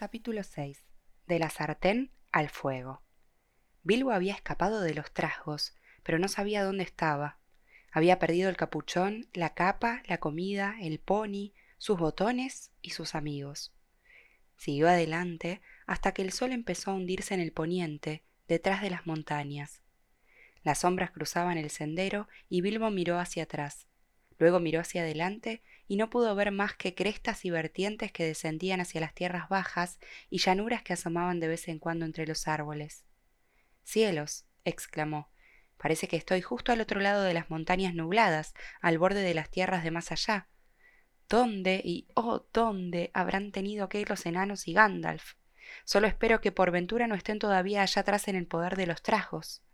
Capítulo 6. De la sartén al fuego. Bilbo había escapado de los trasgos, pero no sabía dónde estaba. Había perdido el capuchón, la capa, la comida, el pony, sus botones y sus amigos. Siguió adelante hasta que el sol empezó a hundirse en el poniente, detrás de las montañas. Las sombras cruzaban el sendero y Bilbo miró hacia atrás. Luego miró hacia adelante y no pudo ver más que crestas y vertientes que descendían hacia las tierras bajas y llanuras que asomaban de vez en cuando entre los árboles. Cielos, exclamó, parece que estoy justo al otro lado de las montañas nubladas, al borde de las tierras de más allá. ¿Dónde y oh dónde habrán tenido que ir los enanos y Gandalf? Solo espero que por ventura no estén todavía allá atrás en el poder de los trajos.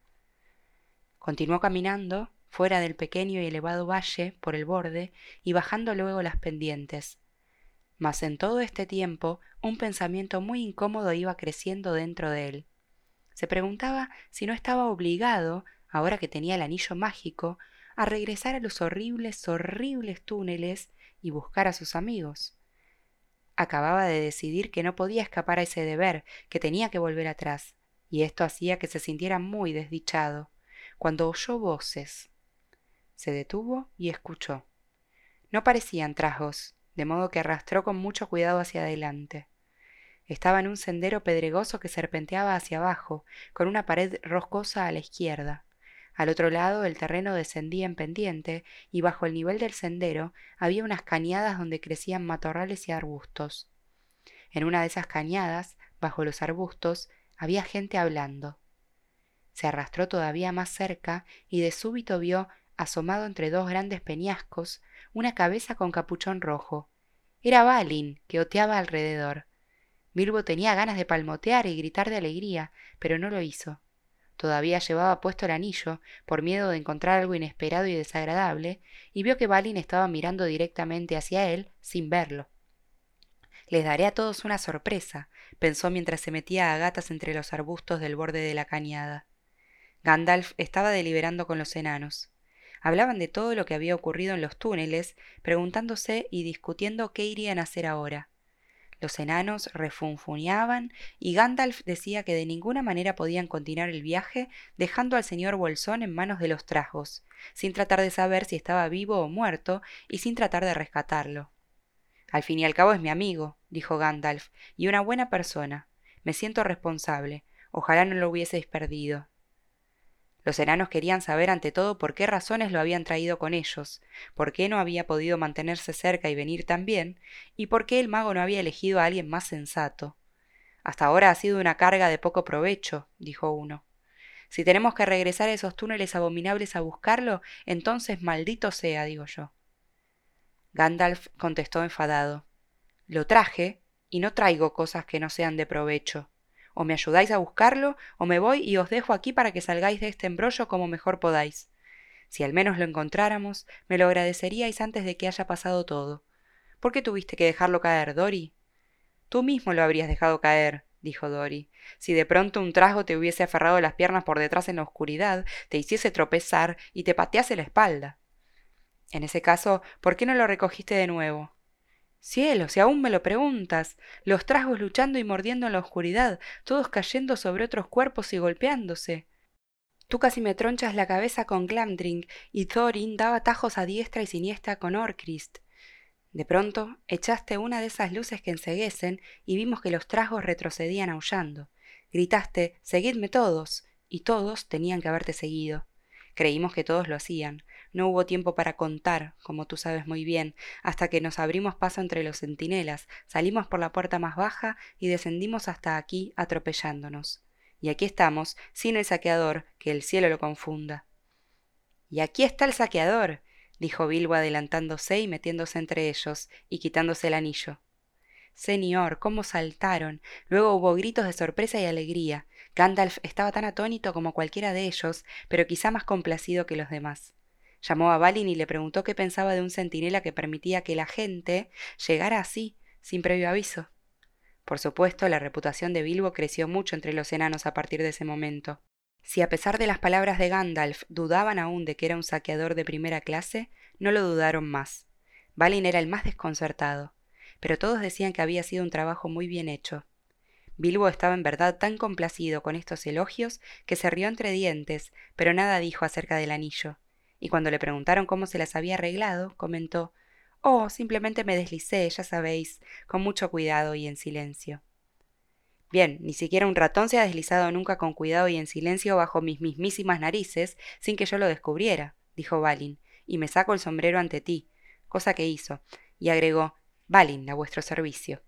Continuó caminando, fuera del pequeño y elevado valle por el borde y bajando luego las pendientes. Mas en todo este tiempo un pensamiento muy incómodo iba creciendo dentro de él. Se preguntaba si no estaba obligado, ahora que tenía el anillo mágico, a regresar a los horribles, horribles túneles y buscar a sus amigos. Acababa de decidir que no podía escapar a ese deber, que tenía que volver atrás, y esto hacía que se sintiera muy desdichado, cuando oyó voces, se detuvo y escuchó. No parecían trasgos, de modo que arrastró con mucho cuidado hacia adelante. Estaba en un sendero pedregoso que serpenteaba hacia abajo, con una pared roscosa a la izquierda. Al otro lado el terreno descendía en pendiente y bajo el nivel del sendero había unas cañadas donde crecían matorrales y arbustos. En una de esas cañadas, bajo los arbustos, había gente hablando. Se arrastró todavía más cerca y de súbito vio asomado entre dos grandes peñascos, una cabeza con capuchón rojo. Era Balin, que oteaba alrededor. Bilbo tenía ganas de palmotear y gritar de alegría, pero no lo hizo. Todavía llevaba puesto el anillo, por miedo de encontrar algo inesperado y desagradable, y vio que Balin estaba mirando directamente hacia él, sin verlo. Les daré a todos una sorpresa, pensó mientras se metía a gatas entre los arbustos del borde de la cañada. Gandalf estaba deliberando con los enanos. Hablaban de todo lo que había ocurrido en los túneles, preguntándose y discutiendo qué irían a hacer ahora. Los enanos refunfuñaban y Gandalf decía que de ninguna manera podían continuar el viaje dejando al señor Bolsón en manos de los trajos, sin tratar de saber si estaba vivo o muerto y sin tratar de rescatarlo. Al fin y al cabo es mi amigo, dijo Gandalf, y una buena persona. Me siento responsable. Ojalá no lo hubieseis perdido. Los enanos querían saber ante todo por qué razones lo habían traído con ellos, por qué no había podido mantenerse cerca y venir también, y por qué el mago no había elegido a alguien más sensato. Hasta ahora ha sido una carga de poco provecho, dijo uno. Si tenemos que regresar a esos túneles abominables a buscarlo, entonces maldito sea, digo yo. Gandalf contestó enfadado. Lo traje, y no traigo cosas que no sean de provecho. O me ayudáis a buscarlo, o me voy y os dejo aquí para que salgáis de este embrollo como mejor podáis. Si al menos lo encontráramos, me lo agradeceríais antes de que haya pasado todo. ¿Por qué tuviste que dejarlo caer, Dori? Tú mismo lo habrías dejado caer, dijo Dori. Si de pronto un trasgo te hubiese aferrado las piernas por detrás en la oscuridad, te hiciese tropezar y te patease la espalda. En ese caso, ¿por qué no lo recogiste de nuevo? Cielo, si aún me lo preguntas, los trasgos luchando y mordiendo en la oscuridad, todos cayendo sobre otros cuerpos y golpeándose. Tú casi me tronchas la cabeza con Glamdring y Thorin daba tajos a diestra y siniestra con Orcrist. De pronto echaste una de esas luces que enseguecen y vimos que los trasgos retrocedían aullando. Gritaste Seguidme todos, y todos tenían que haberte seguido. Creímos que todos lo hacían. No hubo tiempo para contar, como tú sabes muy bien, hasta que nos abrimos paso entre los centinelas, salimos por la puerta más baja y descendimos hasta aquí atropellándonos. Y aquí estamos, sin el saqueador, que el cielo lo confunda. Y aquí está el saqueador, dijo Bilbo adelantándose y metiéndose entre ellos, y quitándose el anillo. Señor, cómo saltaron. Luego hubo gritos de sorpresa y alegría. Gandalf estaba tan atónito como cualquiera de ellos, pero quizá más complacido que los demás. Llamó a Balin y le preguntó qué pensaba de un centinela que permitía que la gente llegara así, sin previo aviso. Por supuesto, la reputación de Bilbo creció mucho entre los enanos a partir de ese momento. Si a pesar de las palabras de Gandalf dudaban aún de que era un saqueador de primera clase, no lo dudaron más. Balin era el más desconcertado, pero todos decían que había sido un trabajo muy bien hecho. Bilbo estaba en verdad tan complacido con estos elogios que se rió entre dientes, pero nada dijo acerca del anillo. Y cuando le preguntaron cómo se las había arreglado, comentó Oh, simplemente me deslicé, ya sabéis, con mucho cuidado y en silencio. Bien, ni siquiera un ratón se ha deslizado nunca con cuidado y en silencio bajo mis mismísimas narices sin que yo lo descubriera, dijo Balin, y me saco el sombrero ante ti, cosa que hizo, y agregó Balin, a vuestro servicio.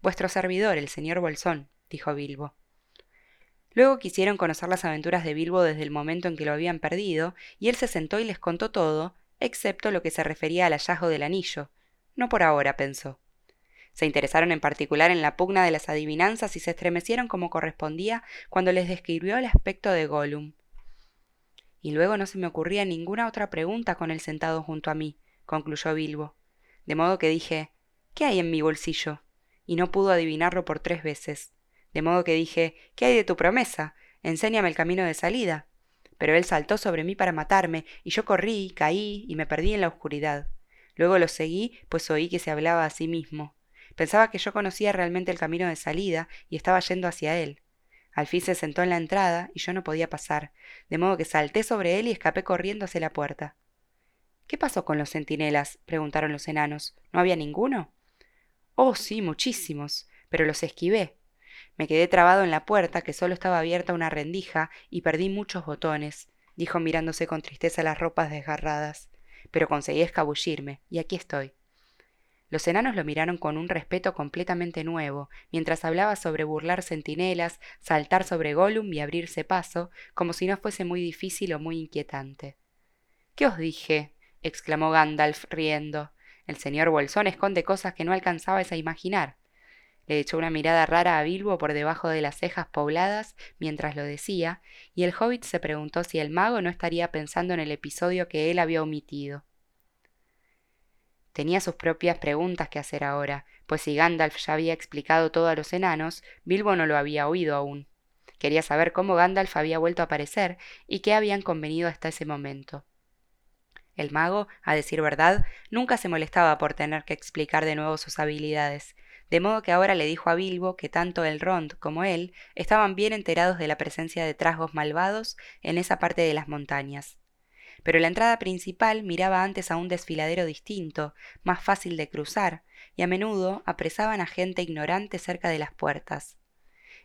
Vuestro servidor, el señor Bolsón, dijo Bilbo. Luego quisieron conocer las aventuras de Bilbo desde el momento en que lo habían perdido, y él se sentó y les contó todo, excepto lo que se refería al hallazgo del anillo. No por ahora, pensó. Se interesaron en particular en la pugna de las adivinanzas y se estremecieron como correspondía cuando les describió el aspecto de Gollum. Y luego no se me ocurría ninguna otra pregunta con él sentado junto a mí, concluyó Bilbo. De modo que dije ¿Qué hay en mi bolsillo? y no pudo adivinarlo por tres veces. De modo que dije ¿Qué hay de tu promesa? Enséñame el camino de salida. Pero él saltó sobre mí para matarme, y yo corrí, caí y me perdí en la oscuridad. Luego lo seguí, pues oí que se hablaba a sí mismo. Pensaba que yo conocía realmente el camino de salida y estaba yendo hacia él. Al fin se sentó en la entrada y yo no podía pasar, de modo que salté sobre él y escapé corriendo hacia la puerta. ¿Qué pasó con los centinelas? preguntaron los enanos. ¿No había ninguno? Oh, sí, muchísimos, pero los esquivé. Me quedé trabado en la puerta, que solo estaba abierta una rendija, y perdí muchos botones, dijo mirándose con tristeza las ropas desgarradas. Pero conseguí escabullirme, y aquí estoy. Los enanos lo miraron con un respeto completamente nuevo, mientras hablaba sobre burlar centinelas, saltar sobre Gollum y abrirse paso, como si no fuese muy difícil o muy inquietante. ¿Qué os dije? exclamó Gandalf riendo. El señor Bolsón esconde cosas que no alcanzabais a imaginar. Le echó una mirada rara a Bilbo por debajo de las cejas pobladas mientras lo decía, y el hobbit se preguntó si el mago no estaría pensando en el episodio que él había omitido. Tenía sus propias preguntas que hacer ahora, pues si Gandalf ya había explicado todo a los enanos, Bilbo no lo había oído aún. Quería saber cómo Gandalf había vuelto a aparecer y qué habían convenido hasta ese momento. El mago, a decir verdad, nunca se molestaba por tener que explicar de nuevo sus habilidades, de modo que ahora le dijo a Bilbo que tanto el Rond como él estaban bien enterados de la presencia de trasgos malvados en esa parte de las montañas. Pero la entrada principal miraba antes a un desfiladero distinto, más fácil de cruzar, y a menudo apresaban a gente ignorante cerca de las puertas.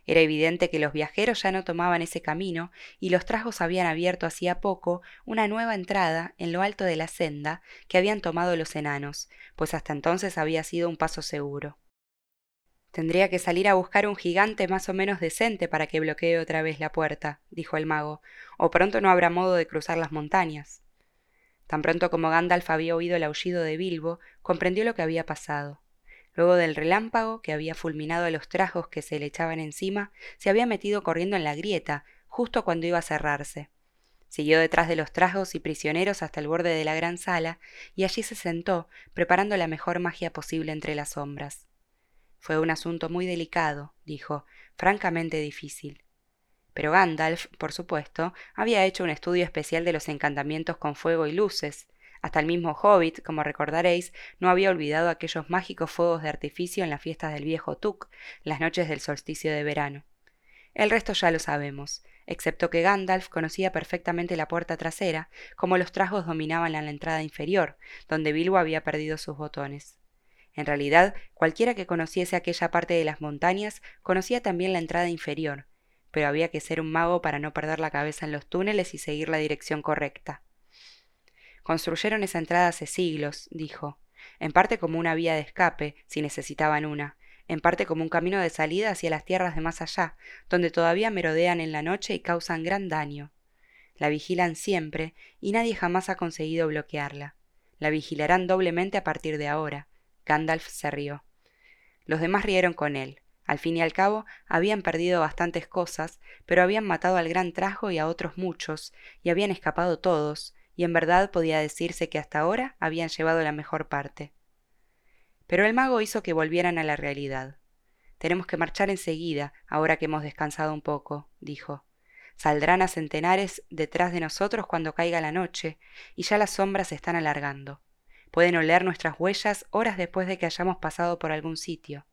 Era evidente que los viajeros ya no tomaban ese camino y los trajos habían abierto hacía poco una nueva entrada en lo alto de la senda que habían tomado los enanos, pues hasta entonces había sido un paso seguro. Tendría que salir a buscar un gigante más o menos decente para que bloquee otra vez la puerta, dijo el mago, o pronto no habrá modo de cruzar las montañas. Tan pronto como Gandalf había oído el aullido de Bilbo, comprendió lo que había pasado. Luego del relámpago que había fulminado a los trajos que se le echaban encima, se había metido corriendo en la grieta, justo cuando iba a cerrarse. Siguió detrás de los trajos y prisioneros hasta el borde de la gran sala, y allí se sentó, preparando la mejor magia posible entre las sombras. Fue un asunto muy delicado, dijo, francamente difícil. Pero Gandalf, por supuesto, había hecho un estudio especial de los encantamientos con fuego y luces, hasta el mismo Hobbit, como recordaréis, no había olvidado aquellos mágicos fuegos de artificio en las fiestas del viejo Tuk, las noches del solsticio de verano. El resto ya lo sabemos, excepto que Gandalf conocía perfectamente la puerta trasera, como los trajos dominaban la entrada inferior, donde Bilbo había perdido sus botones. En realidad, cualquiera que conociese aquella parte de las montañas conocía también la entrada inferior, pero había que ser un mago para no perder la cabeza en los túneles y seguir la dirección correcta. Construyeron esa entrada hace siglos, dijo, en parte como una vía de escape, si necesitaban una, en parte como un camino de salida hacia las tierras de más allá, donde todavía merodean en la noche y causan gran daño. La vigilan siempre, y nadie jamás ha conseguido bloquearla. La vigilarán doblemente a partir de ahora. Gandalf se rió. Los demás rieron con él. Al fin y al cabo, habían perdido bastantes cosas, pero habían matado al gran trajo y a otros muchos, y habían escapado todos, y en verdad podía decirse que hasta ahora habían llevado la mejor parte. Pero el mago hizo que volvieran a la realidad. Tenemos que marchar enseguida, ahora que hemos descansado un poco, dijo. Saldrán a centenares detrás de nosotros cuando caiga la noche, y ya las sombras se están alargando. Pueden oler nuestras huellas horas después de que hayamos pasado por algún sitio.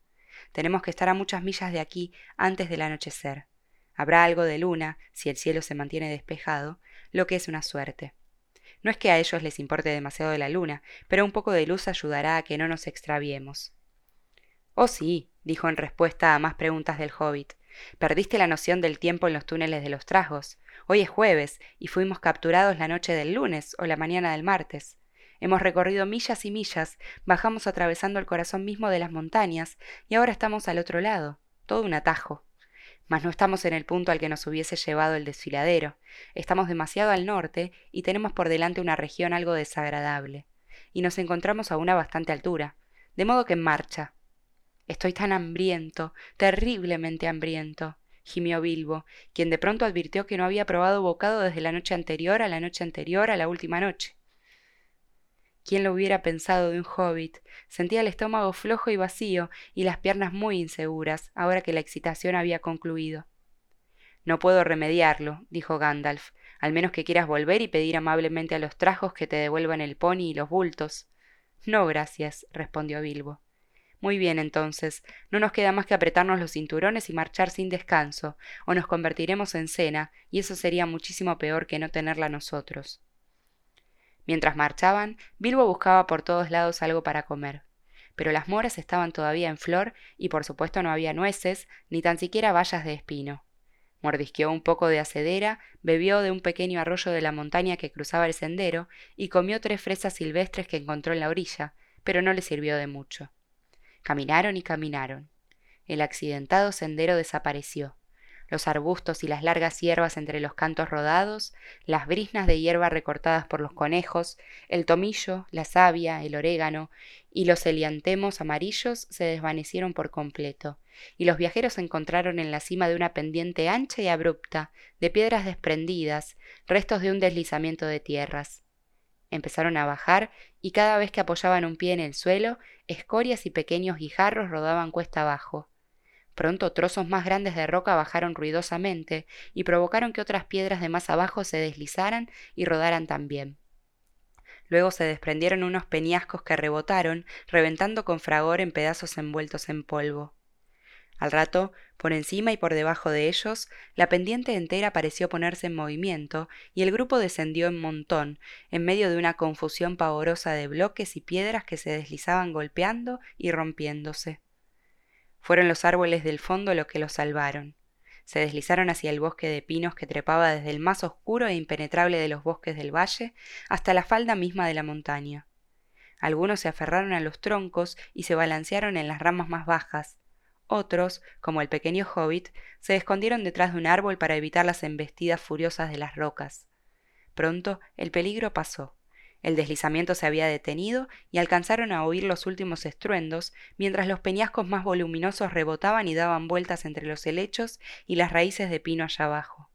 Tenemos que estar a muchas millas de aquí antes del anochecer. Habrá algo de luna, si el cielo se mantiene despejado, lo que es una suerte. No es que a ellos les importe demasiado de la luna, pero un poco de luz ayudará a que no nos extraviemos. Oh sí, dijo en respuesta a más preguntas del hobbit. Perdiste la noción del tiempo en los túneles de los trasgos. Hoy es jueves, y fuimos capturados la noche del lunes o la mañana del martes. Hemos recorrido millas y millas, bajamos atravesando el corazón mismo de las montañas, y ahora estamos al otro lado. Todo un atajo. Mas no estamos en el punto al que nos hubiese llevado el desfiladero. Estamos demasiado al norte y tenemos por delante una región algo desagradable. Y nos encontramos a una bastante altura. De modo que en marcha. Estoy tan hambriento, terriblemente hambriento, gimió Bilbo, quien de pronto advirtió que no había probado bocado desde la noche anterior a la noche anterior a la última noche. ¿Quién lo hubiera pensado de un hobbit? Sentía el estómago flojo y vacío y las piernas muy inseguras, ahora que la excitación había concluido. No puedo remediarlo, dijo Gandalf, al menos que quieras volver y pedir amablemente a los trajos que te devuelvan el pony y los bultos. No, gracias, respondió Bilbo. Muy bien, entonces, no nos queda más que apretarnos los cinturones y marchar sin descanso, o nos convertiremos en cena, y eso sería muchísimo peor que no tenerla nosotros. Mientras marchaban, Bilbo buscaba por todos lados algo para comer. Pero las moras estaban todavía en flor y por supuesto no había nueces, ni tan siquiera bayas de espino. Mordisqueó un poco de acedera, bebió de un pequeño arroyo de la montaña que cruzaba el sendero y comió tres fresas silvestres que encontró en la orilla, pero no le sirvió de mucho. Caminaron y caminaron. El accidentado sendero desapareció. Los arbustos y las largas hierbas entre los cantos rodados, las brisnas de hierba recortadas por los conejos, el tomillo, la savia, el orégano y los heliantemos amarillos se desvanecieron por completo, y los viajeros se encontraron en la cima de una pendiente ancha y abrupta, de piedras desprendidas, restos de un deslizamiento de tierras. Empezaron a bajar y cada vez que apoyaban un pie en el suelo, escorias y pequeños guijarros rodaban cuesta abajo. Pronto trozos más grandes de roca bajaron ruidosamente y provocaron que otras piedras de más abajo se deslizaran y rodaran también. Luego se desprendieron unos peñascos que rebotaron, reventando con fragor en pedazos envueltos en polvo. Al rato, por encima y por debajo de ellos, la pendiente entera pareció ponerse en movimiento y el grupo descendió en montón, en medio de una confusión pavorosa de bloques y piedras que se deslizaban golpeando y rompiéndose. Fueron los árboles del fondo los que los salvaron. Se deslizaron hacia el bosque de pinos que trepaba desde el más oscuro e impenetrable de los bosques del valle hasta la falda misma de la montaña. Algunos se aferraron a los troncos y se balancearon en las ramas más bajas, otros, como el pequeño hobbit, se escondieron detrás de un árbol para evitar las embestidas furiosas de las rocas. Pronto el peligro pasó. El deslizamiento se había detenido y alcanzaron a oír los últimos estruendos, mientras los peñascos más voluminosos rebotaban y daban vueltas entre los helechos y las raíces de pino allá abajo.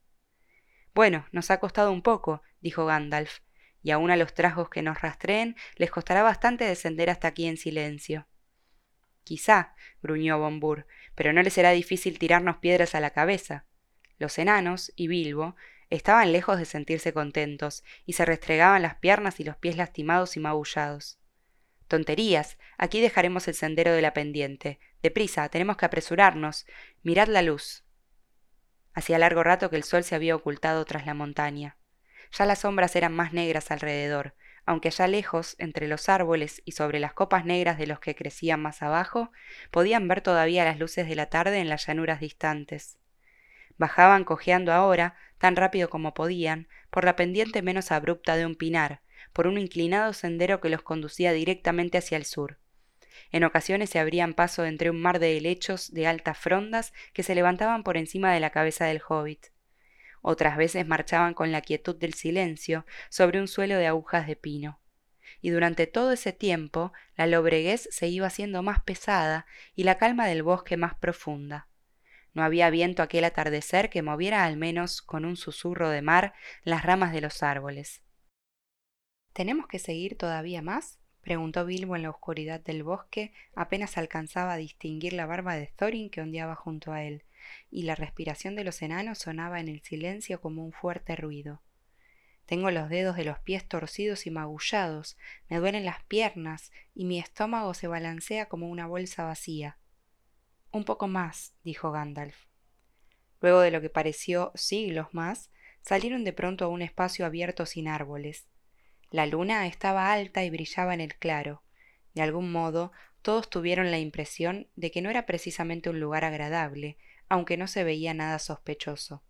Bueno, nos ha costado un poco, dijo Gandalf, y aun a los trasgos que nos rastreen les costará bastante descender hasta aquí en silencio. Quizá, gruñó Bombur, pero no le será difícil tirarnos piedras a la cabeza. Los enanos y Bilbo estaban lejos de sentirse contentos y se restregaban las piernas y los pies lastimados y magullados. Tonterías. Aquí dejaremos el sendero de la pendiente. Deprisa, tenemos que apresurarnos. Mirad la luz. Hacía largo rato que el sol se había ocultado tras la montaña. Ya las sombras eran más negras alrededor, aunque allá lejos, entre los árboles y sobre las copas negras de los que crecían más abajo, podían ver todavía las luces de la tarde en las llanuras distantes. Bajaban cojeando ahora, tan rápido como podían, por la pendiente menos abrupta de un pinar, por un inclinado sendero que los conducía directamente hacia el sur. En ocasiones se abrían paso entre un mar de helechos de altas frondas que se levantaban por encima de la cabeza del hobbit otras veces marchaban con la quietud del silencio sobre un suelo de agujas de pino. Y durante todo ese tiempo la lobreguez se iba haciendo más pesada y la calma del bosque más profunda. No había viento aquel atardecer que moviera al menos con un susurro de mar las ramas de los árboles. ¿Tenemos que seguir todavía más? preguntó Bilbo en la oscuridad del bosque, apenas alcanzaba a distinguir la barba de Thorin que ondeaba junto a él y la respiración de los enanos sonaba en el silencio como un fuerte ruido. Tengo los dedos de los pies torcidos y magullados, me duelen las piernas y mi estómago se balancea como una bolsa vacía. Un poco más, dijo Gandalf. Luego de lo que pareció siglos más, salieron de pronto a un espacio abierto sin árboles. La luna estaba alta y brillaba en el claro. De algún modo, todos tuvieron la impresión de que no era precisamente un lugar agradable, aunque no se veía nada sospechoso.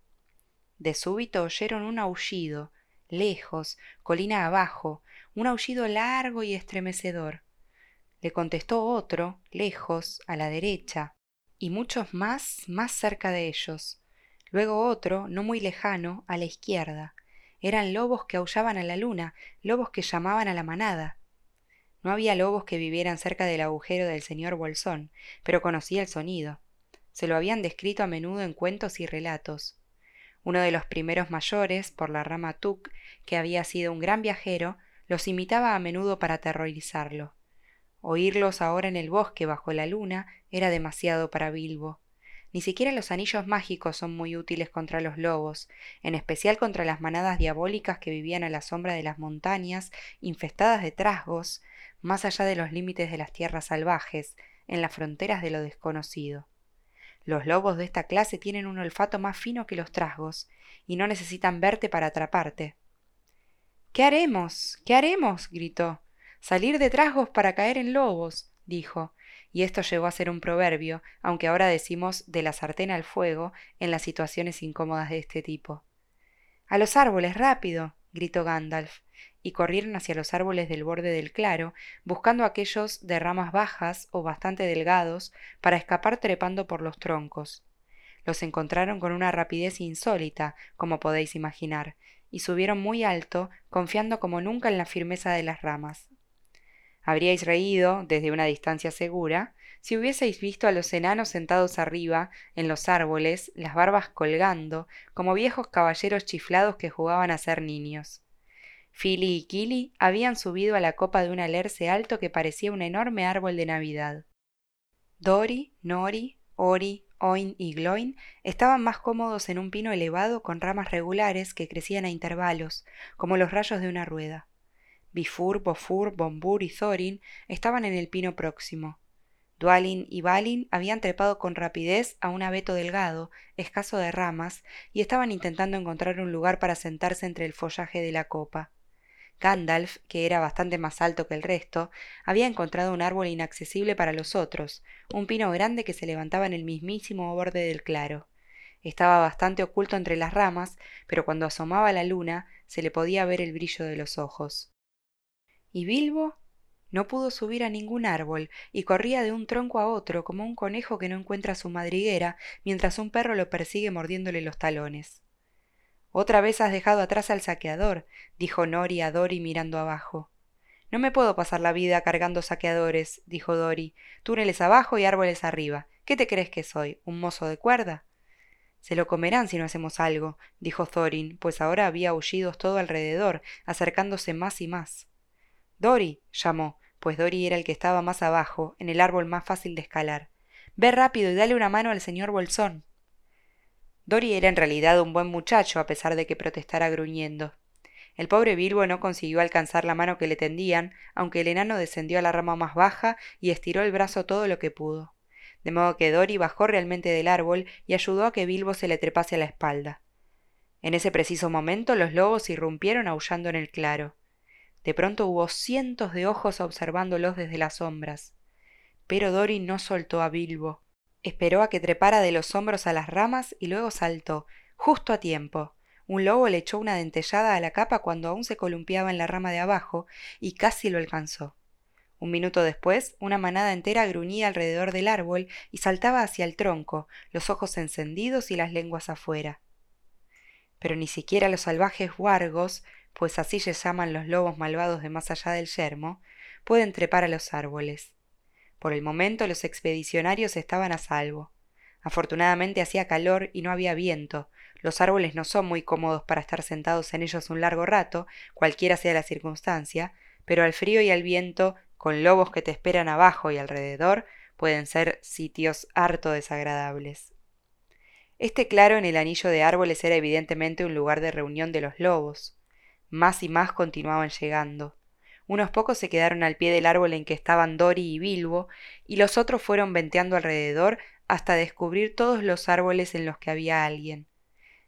De súbito oyeron un aullido, lejos, colina abajo, un aullido largo y estremecedor. Le contestó otro, lejos, a la derecha, y muchos más más cerca de ellos. Luego otro, no muy lejano, a la izquierda. Eran lobos que aullaban a la luna, lobos que llamaban a la manada. No había lobos que vivieran cerca del agujero del señor Bolsón, pero conocía el sonido. Se lo habían descrito a menudo en cuentos y relatos. Uno de los primeros mayores, por la rama Tuk, que había sido un gran viajero, los imitaba a menudo para aterrorizarlo. Oírlos ahora en el bosque bajo la luna era demasiado para Bilbo. Ni siquiera los anillos mágicos son muy útiles contra los lobos, en especial contra las manadas diabólicas que vivían a la sombra de las montañas, infestadas de trasgos, más allá de los límites de las tierras salvajes, en las fronteras de lo desconocido. Los lobos de esta clase tienen un olfato más fino que los trasgos, y no necesitan verte para atraparte. ¿Qué haremos? ¿Qué haremos? gritó. Salir de trasgos para caer en lobos, dijo, y esto llegó a ser un proverbio, aunque ahora decimos de la sartén al fuego en las situaciones incómodas de este tipo. A los árboles, rápido. gritó Gandalf, y corrieron hacia los árboles del borde del claro, buscando aquellos de ramas bajas o bastante delgados para escapar trepando por los troncos. Los encontraron con una rapidez insólita, como podéis imaginar, y subieron muy alto, confiando como nunca en la firmeza de las ramas. Habríais reído, desde una distancia segura, si hubieseis visto a los enanos sentados arriba, en los árboles, las barbas colgando, como viejos caballeros chiflados que jugaban a ser niños. Fili y Kili habían subido a la copa de un alerce alto que parecía un enorme árbol de Navidad. Dori, Nori, Ori, Oin y Gloin estaban más cómodos en un pino elevado con ramas regulares que crecían a intervalos, como los rayos de una rueda. Bifur, Bofur, Bombur y Thorin estaban en el pino próximo. Dualin y Balin habían trepado con rapidez a un abeto delgado, escaso de ramas, y estaban intentando encontrar un lugar para sentarse entre el follaje de la copa. Gandalf, que era bastante más alto que el resto, había encontrado un árbol inaccesible para los otros, un pino grande que se levantaba en el mismísimo borde del claro. Estaba bastante oculto entre las ramas, pero cuando asomaba la luna se le podía ver el brillo de los ojos. ¿Y Bilbo? No pudo subir a ningún árbol y corría de un tronco a otro como un conejo que no encuentra su madriguera mientras un perro lo persigue mordiéndole los talones. Otra vez has dejado atrás al saqueador, dijo Nori a Dori mirando abajo. No me puedo pasar la vida cargando saqueadores, dijo Dori, túneles abajo y árboles arriba. ¿Qué te crees que soy? ¿Un mozo de cuerda? Se lo comerán si no hacemos algo, dijo Thorin, pues ahora había aullidos todo alrededor, acercándose más y más. Dori, llamó, pues Dori era el que estaba más abajo, en el árbol más fácil de escalar. Ve rápido y dale una mano al señor Bolsón. Dori era en realidad un buen muchacho, a pesar de que protestara gruñendo. El pobre Bilbo no consiguió alcanzar la mano que le tendían, aunque el enano descendió a la rama más baja y estiró el brazo todo lo que pudo. De modo que Dori bajó realmente del árbol y ayudó a que Bilbo se le trepase a la espalda. En ese preciso momento los lobos irrumpieron aullando en el claro. De pronto hubo cientos de ojos observándolos desde las sombras. Pero Dori no soltó a Bilbo. Esperó a que trepara de los hombros a las ramas y luego saltó, justo a tiempo. Un lobo le echó una dentellada a la capa cuando aún se columpiaba en la rama de abajo y casi lo alcanzó. Un minuto después, una manada entera gruñía alrededor del árbol y saltaba hacia el tronco, los ojos encendidos y las lenguas afuera. Pero ni siquiera los salvajes huargos pues así se llaman los lobos malvados de más allá del yermo, pueden trepar a los árboles. Por el momento los expedicionarios estaban a salvo. Afortunadamente hacía calor y no había viento. Los árboles no son muy cómodos para estar sentados en ellos un largo rato, cualquiera sea la circunstancia, pero al frío y al viento, con lobos que te esperan abajo y alrededor, pueden ser sitios harto desagradables. Este claro en el anillo de árboles era evidentemente un lugar de reunión de los lobos. Más y más continuaban llegando. Unos pocos se quedaron al pie del árbol en que estaban Dori y Bilbo, y los otros fueron venteando alrededor hasta descubrir todos los árboles en los que había alguien.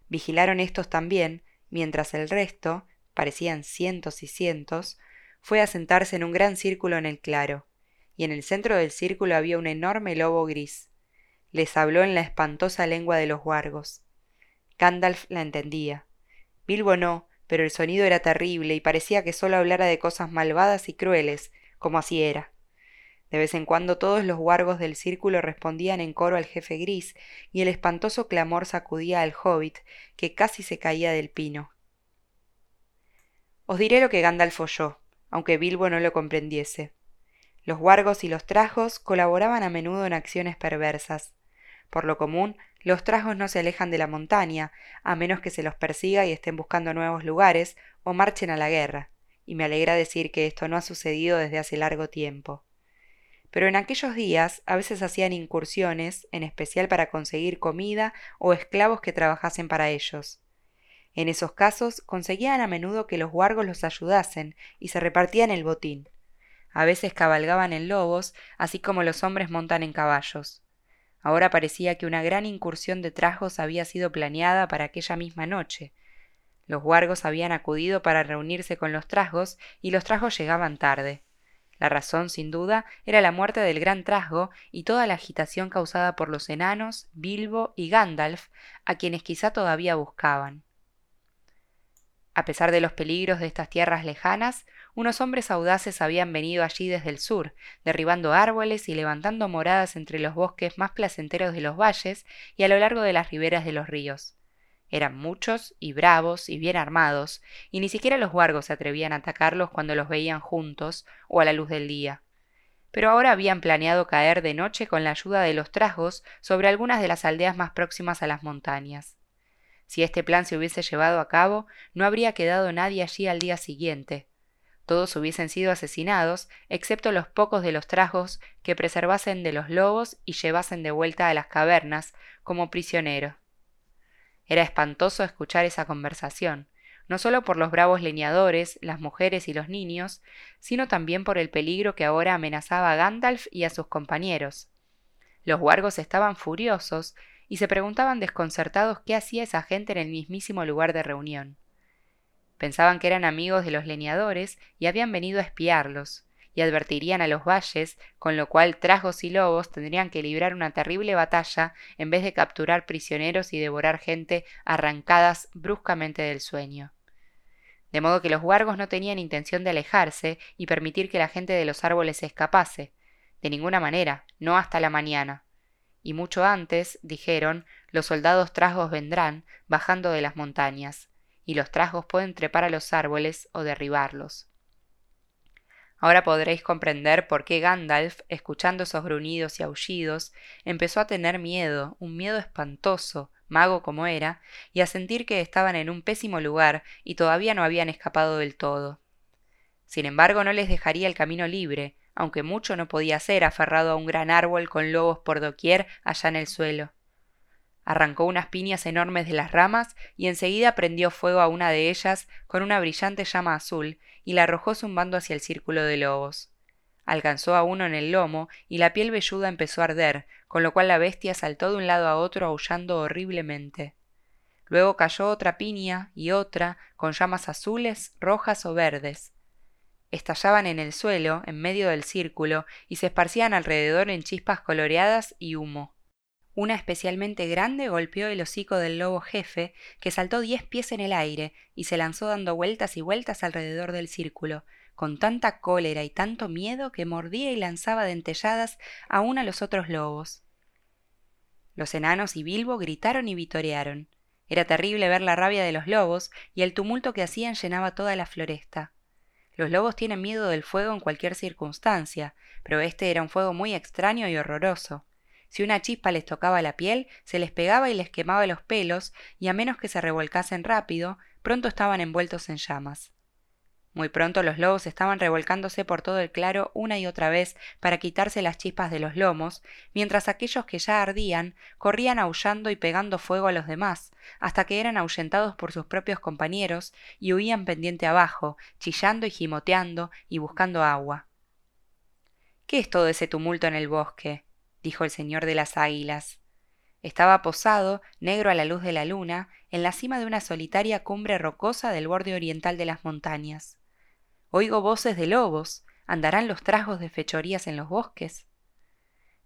Vigilaron estos también, mientras el resto, parecían cientos y cientos, fue a sentarse en un gran círculo en el claro, y en el centro del círculo había un enorme lobo gris. Les habló en la espantosa lengua de los huargos. Gandalf la entendía. Bilbo no, pero el sonido era terrible y parecía que solo hablara de cosas malvadas y crueles, como así era. De vez en cuando todos los huargos del círculo respondían en coro al jefe gris, y el espantoso clamor sacudía al hobbit, que casi se caía del pino. Os diré lo que Gandalf oyó, aunque Bilbo no lo comprendiese. Los huargos y los trajos colaboraban a menudo en acciones perversas. Por lo común, los trajos no se alejan de la montaña, a menos que se los persiga y estén buscando nuevos lugares o marchen a la guerra, y me alegra decir que esto no ha sucedido desde hace largo tiempo. Pero en aquellos días a veces hacían incursiones, en especial para conseguir comida o esclavos que trabajasen para ellos. En esos casos conseguían a menudo que los huargos los ayudasen y se repartían el botín. A veces cabalgaban en lobos, así como los hombres montan en caballos. Ahora parecía que una gran incursión de trajos había sido planeada para aquella misma noche. Los huargos habían acudido para reunirse con los trasgos y los trasgos llegaban tarde. La razón, sin duda, era la muerte del gran trasgo y toda la agitación causada por los enanos, Bilbo y Gandalf, a quienes quizá todavía buscaban. A pesar de los peligros de estas tierras lejanas, unos hombres audaces habían venido allí desde el sur, derribando árboles y levantando moradas entre los bosques más placenteros de los valles y a lo largo de las riberas de los ríos. Eran muchos y bravos y bien armados, y ni siquiera los huargos se atrevían a atacarlos cuando los veían juntos o a la luz del día. Pero ahora habían planeado caer de noche con la ayuda de los trasgos sobre algunas de las aldeas más próximas a las montañas. Si este plan se hubiese llevado a cabo, no habría quedado nadie allí al día siguiente. Todos hubiesen sido asesinados, excepto los pocos de los trajos que preservasen de los lobos y llevasen de vuelta a las cavernas como prisioneros. Era espantoso escuchar esa conversación, no solo por los bravos leñadores, las mujeres y los niños, sino también por el peligro que ahora amenazaba a Gandalf y a sus compañeros. Los huargos estaban furiosos y se preguntaban desconcertados qué hacía esa gente en el mismísimo lugar de reunión. Pensaban que eran amigos de los leñadores y habían venido a espiarlos, y advertirían a los valles, con lo cual trajos y lobos tendrían que librar una terrible batalla en vez de capturar prisioneros y devorar gente arrancadas bruscamente del sueño. De modo que los huargos no tenían intención de alejarse y permitir que la gente de los árboles se escapase. De ninguna manera, no hasta la mañana y mucho antes, dijeron, los soldados trasgos vendrán, bajando de las montañas, y los trasgos pueden trepar a los árboles o derribarlos. Ahora podréis comprender por qué Gandalf, escuchando esos gruñidos y aullidos, empezó a tener miedo, un miedo espantoso, mago como era, y a sentir que estaban en un pésimo lugar y todavía no habían escapado del todo. Sin embargo, no les dejaría el camino libre, aunque mucho no podía hacer aferrado a un gran árbol con lobos por doquier allá en el suelo. Arrancó unas piñas enormes de las ramas y enseguida prendió fuego a una de ellas con una brillante llama azul y la arrojó zumbando hacia el círculo de lobos. Alcanzó a uno en el lomo y la piel velluda empezó a arder, con lo cual la bestia saltó de un lado a otro aullando horriblemente. Luego cayó otra piña y otra, con llamas azules, rojas o verdes estallaban en el suelo, en medio del círculo, y se esparcían alrededor en chispas coloreadas y humo. Una especialmente grande golpeó el hocico del lobo jefe, que saltó diez pies en el aire y se lanzó dando vueltas y vueltas alrededor del círculo, con tanta cólera y tanto miedo que mordía y lanzaba dentelladas aún a los otros lobos. Los enanos y Bilbo gritaron y vitorearon. Era terrible ver la rabia de los lobos, y el tumulto que hacían llenaba toda la floresta. Los lobos tienen miedo del fuego en cualquier circunstancia, pero este era un fuego muy extraño y horroroso. Si una chispa les tocaba la piel, se les pegaba y les quemaba los pelos, y a menos que se revolcasen rápido, pronto estaban envueltos en llamas. Muy pronto los lobos estaban revolcándose por todo el claro una y otra vez para quitarse las chispas de los lomos, mientras aquellos que ya ardían corrían aullando y pegando fuego a los demás, hasta que eran ahuyentados por sus propios compañeros y huían pendiente abajo, chillando y gimoteando y buscando agua. ¿Qué es todo ese tumulto en el bosque? Dijo el señor de las águilas. Estaba posado, negro a la luz de la luna, en la cima de una solitaria cumbre rocosa del borde oriental de las montañas. Oigo voces de lobos. ¿Andarán los trasgos de fechorías en los bosques?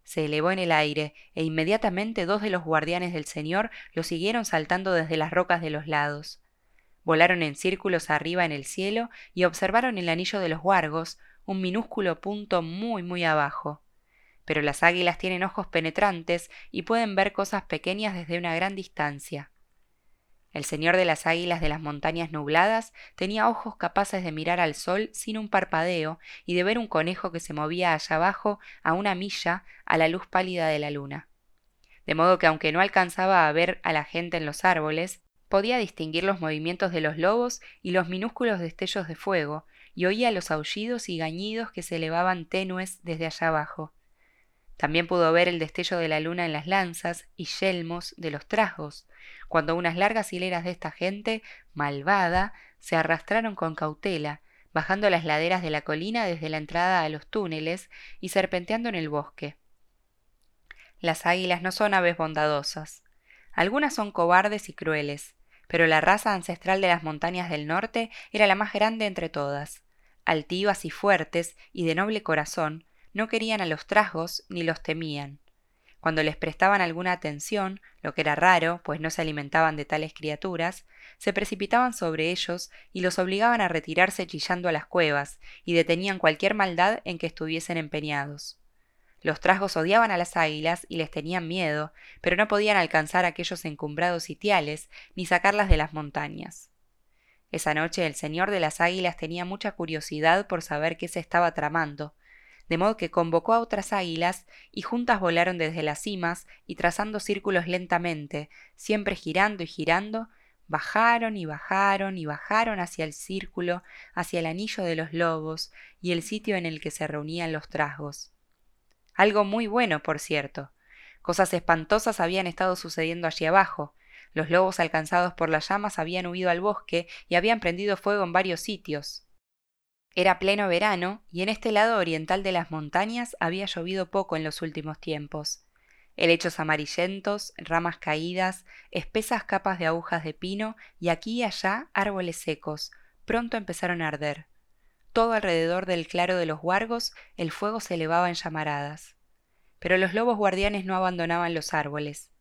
Se elevó en el aire, e inmediatamente dos de los guardianes del señor lo siguieron saltando desde las rocas de los lados. Volaron en círculos arriba en el cielo y observaron el anillo de los guargos, un minúsculo punto muy muy abajo pero las águilas tienen ojos penetrantes y pueden ver cosas pequeñas desde una gran distancia. El señor de las águilas de las montañas nubladas tenía ojos capaces de mirar al sol sin un parpadeo y de ver un conejo que se movía allá abajo a una milla a la luz pálida de la luna. De modo que aunque no alcanzaba a ver a la gente en los árboles, podía distinguir los movimientos de los lobos y los minúsculos destellos de fuego, y oía los aullidos y gañidos que se elevaban tenues desde allá abajo. También pudo ver el destello de la luna en las lanzas y yelmos de los trasgos, cuando unas largas hileras de esta gente, malvada, se arrastraron con cautela, bajando las laderas de la colina desde la entrada a los túneles y serpenteando en el bosque. Las águilas no son aves bondadosas. Algunas son cobardes y crueles, pero la raza ancestral de las montañas del norte era la más grande entre todas. Altivas y fuertes y de noble corazón, no querían a los trasgos ni los temían. Cuando les prestaban alguna atención, lo que era raro, pues no se alimentaban de tales criaturas, se precipitaban sobre ellos y los obligaban a retirarse chillando a las cuevas, y detenían cualquier maldad en que estuviesen empeñados. Los trasgos odiaban a las águilas y les tenían miedo, pero no podían alcanzar aquellos encumbrados sitiales ni sacarlas de las montañas. Esa noche el señor de las águilas tenía mucha curiosidad por saber qué se estaba tramando, de modo que convocó a otras águilas y juntas volaron desde las cimas y trazando círculos lentamente, siempre girando y girando, bajaron y bajaron y bajaron hacia el círculo, hacia el anillo de los lobos y el sitio en el que se reunían los trasgos. Algo muy bueno, por cierto. Cosas espantosas habían estado sucediendo allí abajo. Los lobos alcanzados por las llamas habían huido al bosque y habían prendido fuego en varios sitios. Era pleno verano y en este lado oriental de las montañas había llovido poco en los últimos tiempos. Helechos amarillentos, ramas caídas, espesas capas de agujas de pino y aquí y allá árboles secos, pronto empezaron a arder. Todo alrededor del claro de los huargos el fuego se elevaba en llamaradas. Pero los lobos guardianes no abandonaban los árboles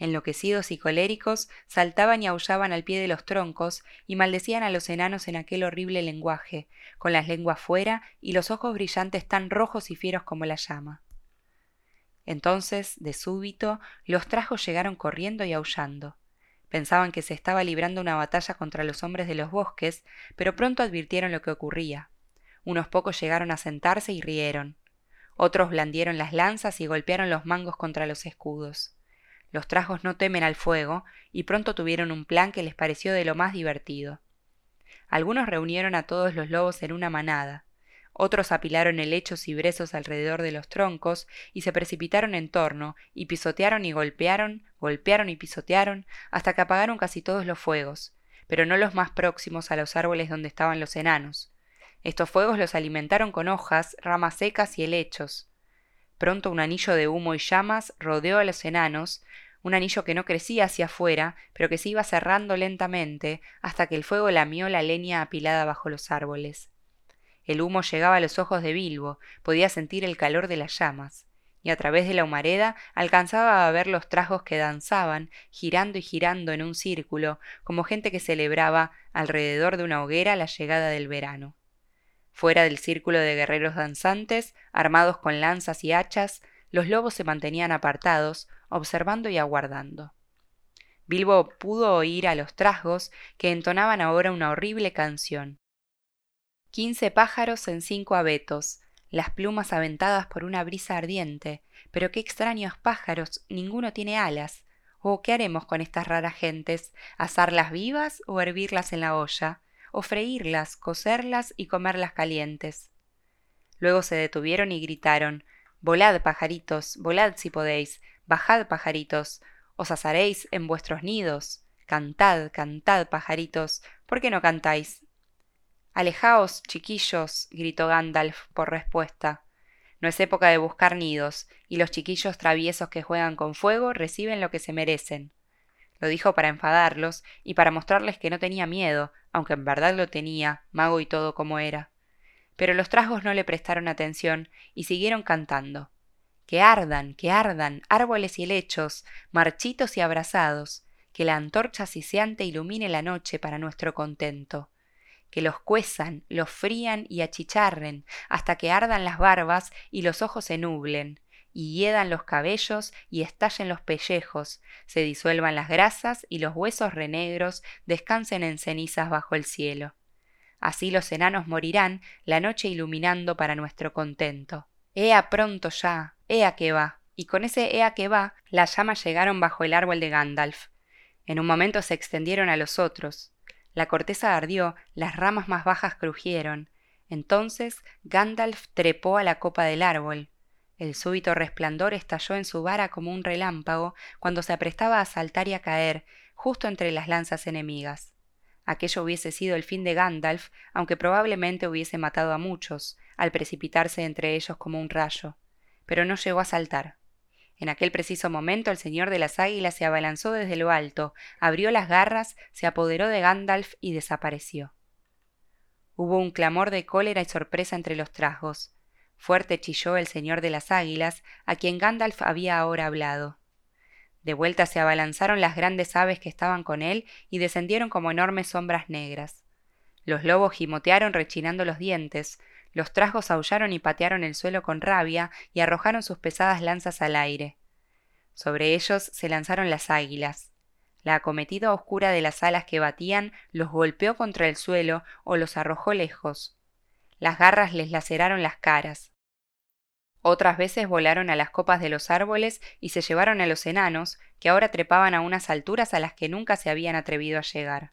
enloquecidos y coléricos, saltaban y aullaban al pie de los troncos y maldecían a los enanos en aquel horrible lenguaje, con las lenguas fuera y los ojos brillantes tan rojos y fieros como la llama. Entonces, de súbito, los trajos llegaron corriendo y aullando. Pensaban que se estaba librando una batalla contra los hombres de los bosques, pero pronto advirtieron lo que ocurría. Unos pocos llegaron a sentarse y rieron. Otros blandieron las lanzas y golpearon los mangos contra los escudos. Los trajos no temen al fuego, y pronto tuvieron un plan que les pareció de lo más divertido. Algunos reunieron a todos los lobos en una manada, otros apilaron helechos y brezos alrededor de los troncos y se precipitaron en torno, y pisotearon y golpearon, golpearon y pisotearon, hasta que apagaron casi todos los fuegos, pero no los más próximos a los árboles donde estaban los enanos. Estos fuegos los alimentaron con hojas, ramas secas y helechos. Pronto un anillo de humo y llamas rodeó a los enanos, un anillo que no crecía hacia afuera, pero que se iba cerrando lentamente hasta que el fuego lamió la leña apilada bajo los árboles. El humo llegaba a los ojos de Bilbo, podía sentir el calor de las llamas, y a través de la humareda alcanzaba a ver los trajos que danzaban, girando y girando en un círculo, como gente que celebraba alrededor de una hoguera la llegada del verano. Fuera del círculo de guerreros danzantes, armados con lanzas y hachas, los lobos se mantenían apartados, observando y aguardando. Bilbo pudo oír a los trasgos que entonaban ahora una horrible canción. Quince pájaros en cinco abetos, las plumas aventadas por una brisa ardiente. Pero qué extraños pájaros, ninguno tiene alas. Oh, ¿qué haremos con estas raras gentes? ¿Asarlas vivas o hervirlas en la olla? o freírlas, cocerlas y comerlas calientes. Luego se detuvieron y gritaron Volad, pajaritos, volad si podéis, bajad, pajaritos, os asaréis en vuestros nidos, cantad, cantad, pajaritos, ¿por qué no cantáis? Alejaos, chiquillos, gritó Gandalf por respuesta. No es época de buscar nidos, y los chiquillos traviesos que juegan con fuego reciben lo que se merecen. Lo dijo para enfadarlos y para mostrarles que no tenía miedo, aunque en verdad lo tenía, mago y todo como era. Pero los trasgos no le prestaron atención y siguieron cantando. Que ardan, que ardan, árboles y helechos, marchitos y abrazados, que la antorcha siseante ilumine la noche para nuestro contento que los cuezan, los frían y achicharren, hasta que ardan las barbas y los ojos se nublen, y hiedan los cabellos y estallen los pellejos, se disuelvan las grasas y los huesos renegros descansen en cenizas bajo el cielo. Así los enanos morirán, la noche iluminando para nuestro contento. Ea pronto ya, ea que va. Y con ese ea que va, las llamas llegaron bajo el árbol de Gandalf. En un momento se extendieron a los otros. La corteza ardió, las ramas más bajas crujieron. Entonces Gandalf trepó a la copa del árbol. El súbito resplandor estalló en su vara como un relámpago cuando se aprestaba a saltar y a caer, justo entre las lanzas enemigas. Aquello hubiese sido el fin de Gandalf, aunque probablemente hubiese matado a muchos, al precipitarse entre ellos como un rayo. Pero no llegó a saltar. En aquel preciso momento el señor de las águilas se abalanzó desde lo alto, abrió las garras, se apoderó de Gandalf y desapareció. Hubo un clamor de cólera y sorpresa entre los trasgos. Fuerte chilló el señor de las águilas, a quien Gandalf había ahora hablado. De vuelta se abalanzaron las grandes aves que estaban con él y descendieron como enormes sombras negras. Los lobos gimotearon rechinando los dientes, los trasgos aullaron y patearon el suelo con rabia y arrojaron sus pesadas lanzas al aire. Sobre ellos se lanzaron las águilas. La acometida oscura de las alas que batían los golpeó contra el suelo o los arrojó lejos. Las garras les laceraron las caras. Otras veces volaron a las copas de los árboles y se llevaron a los enanos, que ahora trepaban a unas alturas a las que nunca se habían atrevido a llegar.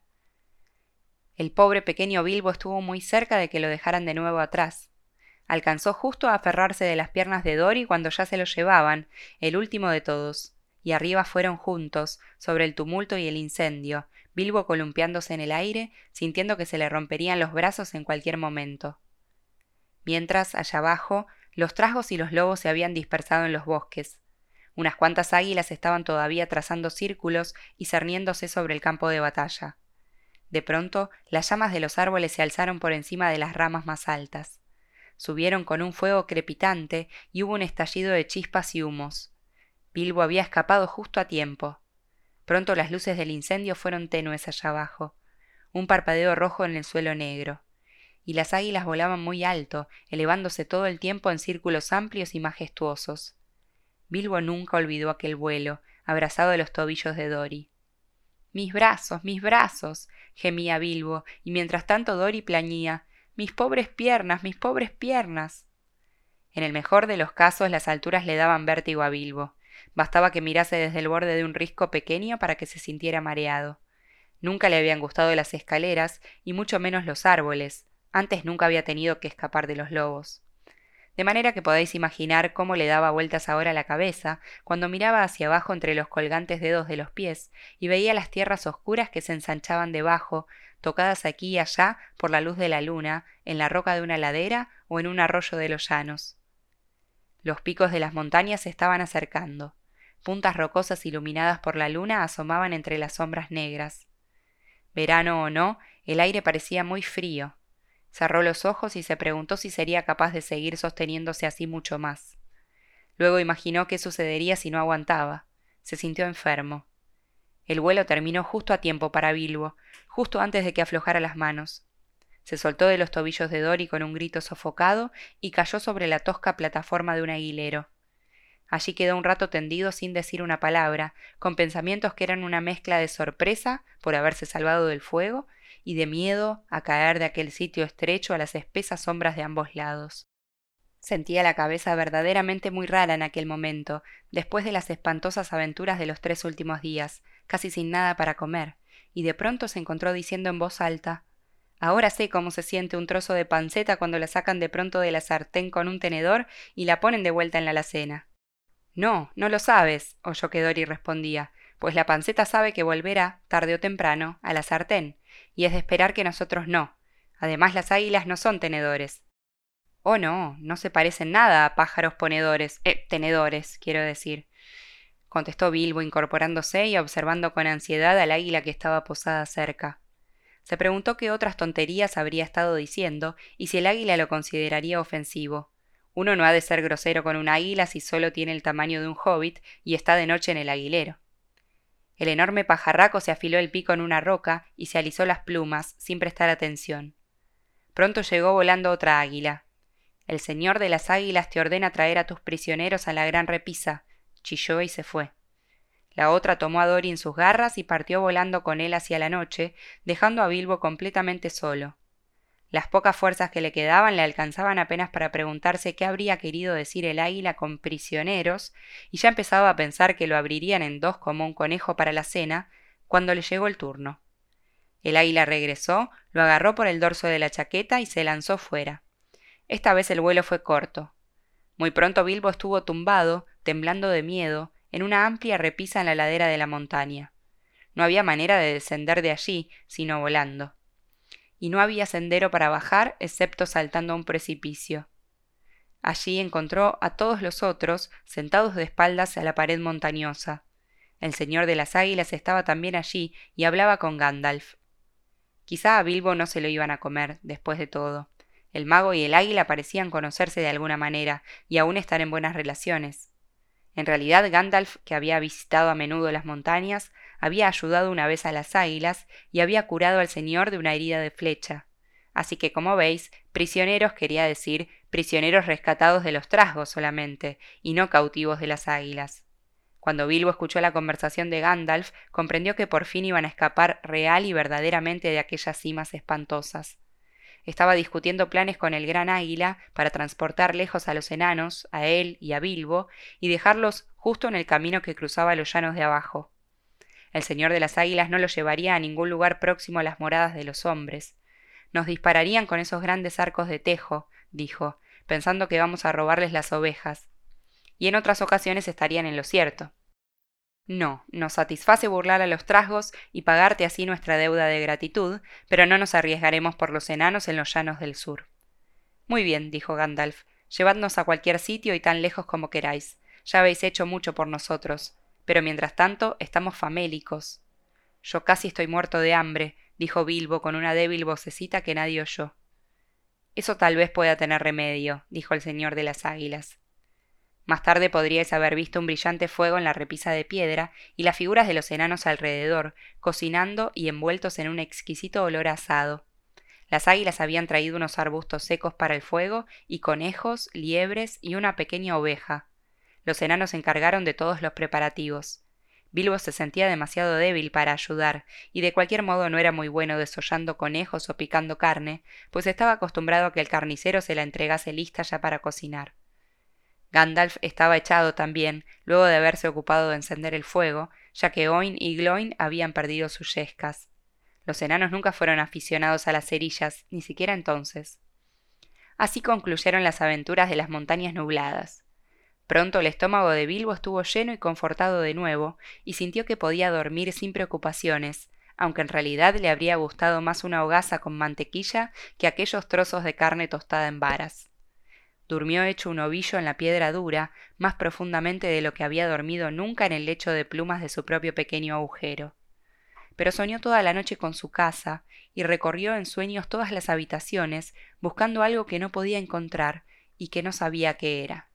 El pobre pequeño Bilbo estuvo muy cerca de que lo dejaran de nuevo atrás. Alcanzó justo a aferrarse de las piernas de Dory cuando ya se lo llevaban, el último de todos, y arriba fueron juntos, sobre el tumulto y el incendio, Bilbo columpiándose en el aire, sintiendo que se le romperían los brazos en cualquier momento. Mientras, allá abajo, los trasgos y los lobos se habían dispersado en los bosques. Unas cuantas águilas estaban todavía trazando círculos y cerniéndose sobre el campo de batalla. De pronto, las llamas de los árboles se alzaron por encima de las ramas más altas. Subieron con un fuego crepitante y hubo un estallido de chispas y humos. Bilbo había escapado justo a tiempo. Pronto las luces del incendio fueron tenues allá abajo, un parpadeo rojo en el suelo negro, y las águilas volaban muy alto, elevándose todo el tiempo en círculos amplios y majestuosos. Bilbo nunca olvidó aquel vuelo, abrazado de los tobillos de Dori. Mis brazos, mis brazos. gemía Bilbo, y mientras tanto Dori plañía Mis pobres piernas, mis pobres piernas. En el mejor de los casos las alturas le daban vértigo a Bilbo. Bastaba que mirase desde el borde de un risco pequeño para que se sintiera mareado. Nunca le habían gustado las escaleras, y mucho menos los árboles. Antes nunca había tenido que escapar de los lobos de manera que podéis imaginar cómo le daba vueltas ahora la cabeza cuando miraba hacia abajo entre los colgantes dedos de los pies y veía las tierras oscuras que se ensanchaban debajo, tocadas aquí y allá por la luz de la luna, en la roca de una ladera o en un arroyo de los llanos. Los picos de las montañas se estaban acercando. Puntas rocosas iluminadas por la luna asomaban entre las sombras negras. Verano o no, el aire parecía muy frío, Cerró los ojos y se preguntó si sería capaz de seguir sosteniéndose así mucho más. Luego imaginó qué sucedería si no aguantaba. Se sintió enfermo. El vuelo terminó justo a tiempo para Bilbo, justo antes de que aflojara las manos. Se soltó de los tobillos de Dory con un grito sofocado y cayó sobre la tosca plataforma de un aguilero. Allí quedó un rato tendido sin decir una palabra, con pensamientos que eran una mezcla de sorpresa por haberse salvado del fuego y de miedo a caer de aquel sitio estrecho a las espesas sombras de ambos lados. Sentía la cabeza verdaderamente muy rara en aquel momento, después de las espantosas aventuras de los tres últimos días, casi sin nada para comer, y de pronto se encontró diciendo en voz alta Ahora sé cómo se siente un trozo de panceta cuando la sacan de pronto de la sartén con un tenedor y la ponen de vuelta en la alacena. No, no lo sabes, oyó que Dory respondía, pues la panceta sabe que volverá, tarde o temprano, a la sartén, y es de esperar que nosotros no. Además las águilas no son tenedores. Oh, no, no se parecen nada a pájaros ponedores, eh, tenedores, quiero decir, contestó Bilbo incorporándose y observando con ansiedad al águila que estaba posada cerca. Se preguntó qué otras tonterías habría estado diciendo y si el águila lo consideraría ofensivo. Uno no ha de ser grosero con un águila si solo tiene el tamaño de un hobbit y está de noche en el aguilero. El enorme pajarraco se afiló el pico en una roca y se alisó las plumas, sin prestar atención. Pronto llegó volando otra águila. El señor de las águilas te ordena traer a tus prisioneros a la gran repisa, chilló y se fue. La otra tomó a Dori en sus garras y partió volando con él hacia la noche, dejando a Bilbo completamente solo. Las pocas fuerzas que le quedaban le alcanzaban apenas para preguntarse qué habría querido decir el águila con prisioneros, y ya empezaba a pensar que lo abrirían en dos como un conejo para la cena, cuando le llegó el turno. El águila regresó, lo agarró por el dorso de la chaqueta y se lanzó fuera. Esta vez el vuelo fue corto. Muy pronto Bilbo estuvo tumbado, temblando de miedo, en una amplia repisa en la ladera de la montaña. No había manera de descender de allí, sino volando y no había sendero para bajar excepto saltando a un precipicio. Allí encontró a todos los otros sentados de espaldas a la pared montañosa. El señor de las águilas estaba también allí y hablaba con Gandalf. Quizá a Bilbo no se lo iban a comer, después de todo. El mago y el águila parecían conocerse de alguna manera y aún estar en buenas relaciones. En realidad Gandalf, que había visitado a menudo las montañas, había ayudado una vez a las águilas y había curado al señor de una herida de flecha. Así que, como veis, prisioneros quería decir prisioneros rescatados de los trasgos solamente, y no cautivos de las águilas. Cuando Bilbo escuchó la conversación de Gandalf, comprendió que por fin iban a escapar real y verdaderamente de aquellas cimas espantosas. Estaba discutiendo planes con el gran águila para transportar lejos a los enanos, a él y a Bilbo, y dejarlos justo en el camino que cruzaba los llanos de abajo. El señor de las águilas no los llevaría a ningún lugar próximo a las moradas de los hombres. Nos dispararían con esos grandes arcos de tejo, dijo, pensando que vamos a robarles las ovejas. Y en otras ocasiones estarían en lo cierto. No, nos satisface burlar a los trasgos y pagarte así nuestra deuda de gratitud, pero no nos arriesgaremos por los enanos en los llanos del sur. Muy bien, dijo Gandalf, llevadnos a cualquier sitio y tan lejos como queráis. Ya habéis hecho mucho por nosotros, pero mientras tanto estamos famélicos. Yo casi estoy muerto de hambre, dijo Bilbo con una débil vocecita que nadie oyó. Eso tal vez pueda tener remedio, dijo el señor de las águilas. Más tarde podríais haber visto un brillante fuego en la repisa de piedra y las figuras de los enanos alrededor, cocinando y envueltos en un exquisito olor asado. Las águilas habían traído unos arbustos secos para el fuego y conejos, liebres y una pequeña oveja. Los enanos se encargaron de todos los preparativos. Bilbo se sentía demasiado débil para ayudar, y de cualquier modo no era muy bueno desollando conejos o picando carne, pues estaba acostumbrado a que el carnicero se la entregase lista ya para cocinar. Gandalf estaba echado también, luego de haberse ocupado de encender el fuego, ya que Oin y Gloin habían perdido sus yescas. Los enanos nunca fueron aficionados a las cerillas, ni siquiera entonces. Así concluyeron las aventuras de las montañas nubladas. Pronto el estómago de Bilbo estuvo lleno y confortado de nuevo, y sintió que podía dormir sin preocupaciones, aunque en realidad le habría gustado más una hogaza con mantequilla que aquellos trozos de carne tostada en varas. Durmió hecho un ovillo en la piedra dura, más profundamente de lo que había dormido nunca en el lecho de plumas de su propio pequeño agujero. Pero soñó toda la noche con su casa, y recorrió en sueños todas las habitaciones, buscando algo que no podía encontrar y que no sabía qué era.